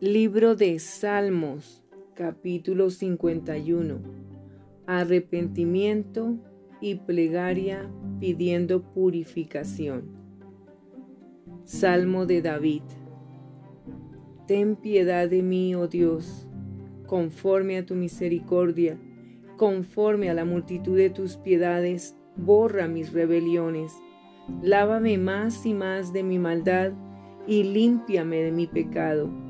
Libro de Salmos, capítulo 51. Arrepentimiento y plegaria pidiendo purificación. Salmo de David. Ten piedad de mí, oh Dios, conforme a tu misericordia, conforme a la multitud de tus piedades, borra mis rebeliones. Lávame más y más de mi maldad y límpiame de mi pecado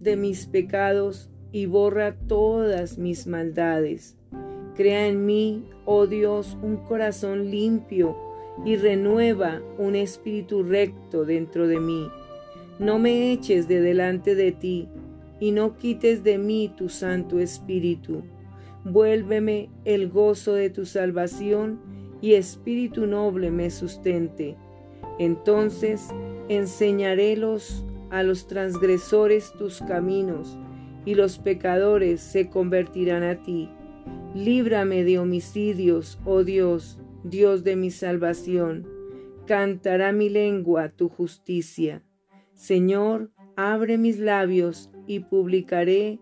de mis pecados y borra todas mis maldades. Crea en mí, oh Dios, un corazón limpio y renueva un espíritu recto dentro de mí. No me eches de delante de ti y no quites de mí tu Santo Espíritu. Vuélveme el gozo de tu salvación y espíritu noble me sustente. Entonces enseñarélos a los transgresores tus caminos, y los pecadores se convertirán a ti. Líbrame de homicidios, oh Dios, Dios de mi salvación. Cantará mi lengua tu justicia. Señor, abre mis labios y publicaré,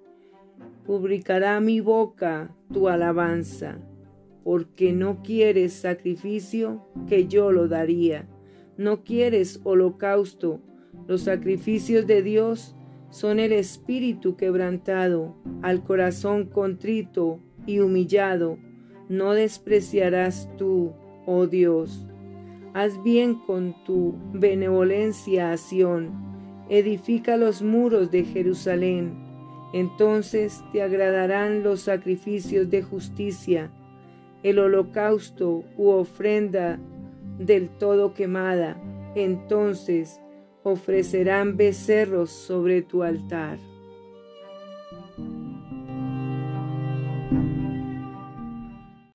publicará mi boca tu alabanza, porque no quieres sacrificio que yo lo daría, no quieres holocausto los sacrificios de Dios son el espíritu quebrantado, al corazón contrito y humillado. No despreciarás tú, oh Dios. Haz bien con tu benevolencia a Sión. Edifica los muros de Jerusalén. Entonces te agradarán los sacrificios de justicia, el holocausto u ofrenda del todo quemada. Entonces ofrecerán becerros sobre tu altar.